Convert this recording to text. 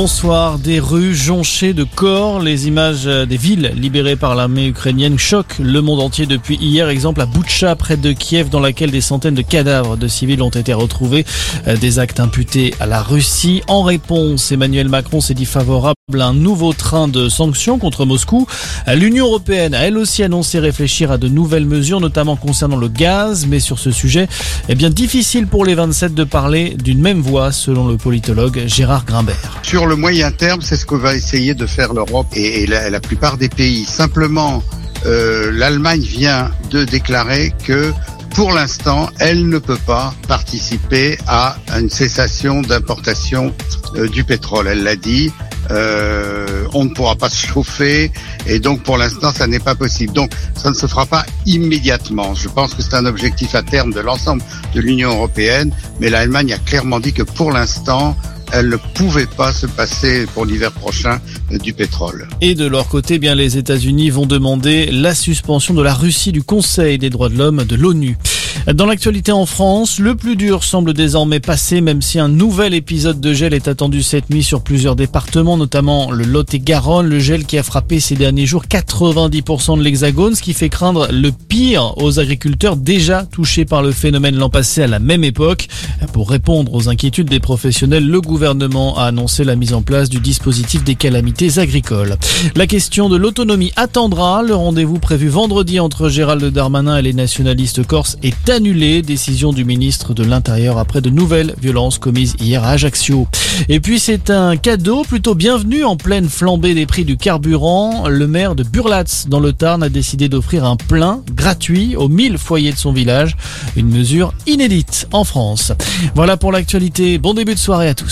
Bonsoir. Des rues jonchées de corps. Les images des villes libérées par l'armée ukrainienne choquent le monde entier depuis hier. Exemple à Boutcha, près de Kiev, dans laquelle des centaines de cadavres de civils ont été retrouvés. Des actes imputés à la Russie. En réponse, Emmanuel Macron s'est dit favorable un nouveau train de sanctions contre Moscou. L'Union européenne a elle aussi annoncé réfléchir à de nouvelles mesures, notamment concernant le gaz. Mais sur ce sujet, eh bien difficile pour les 27 de parler d'une même voix, selon le politologue Gérard Grimbert. Sur le moyen terme, c'est ce que va essayer de faire l'Europe et, la, plupart des pays. Simplement, euh, l'Allemagne vient de déclarer que pour l'instant, elle ne peut pas participer à une cessation d'importation euh, du pétrole. Elle l'a dit. Euh, on ne pourra pas se chauffer et donc pour l'instant ça n'est pas possible. Donc ça ne se fera pas immédiatement. Je pense que c'est un objectif à terme de l'ensemble de l'Union européenne, mais l'Allemagne a clairement dit que pour l'instant elle ne pouvait pas se passer pour l'hiver prochain du pétrole. Et de leur côté, bien les États-Unis vont demander la suspension de la Russie du Conseil des droits de l'homme de l'ONU. Dans l'actualité en France, le plus dur semble désormais passé, même si un nouvel épisode de gel est attendu cette nuit sur plusieurs départements, notamment le Lot-et-Garonne, le gel qui a frappé ces derniers jours 90% de l'Hexagone, ce qui fait craindre le pire aux agriculteurs déjà touchés par le phénomène l'an passé à la même époque. Pour répondre aux inquiétudes des professionnels, le gouvernement a annoncé la mise en place du dispositif des calamités agricoles. La question de l'autonomie attendra. Le rendez-vous prévu vendredi entre Gérald Darmanin et les nationalistes corses est annulé. Décision du ministre de l'Intérieur après de nouvelles violences commises hier à Ajaccio. Et puis c'est un cadeau plutôt bienvenu en pleine flambée des prix du carburant. Le maire de Burlatz dans le Tarn a décidé d'offrir un plein gratuit aux 1000 foyers de son village. Une mesure inédite en France. Voilà pour l'actualité. Bon début de soirée à tous.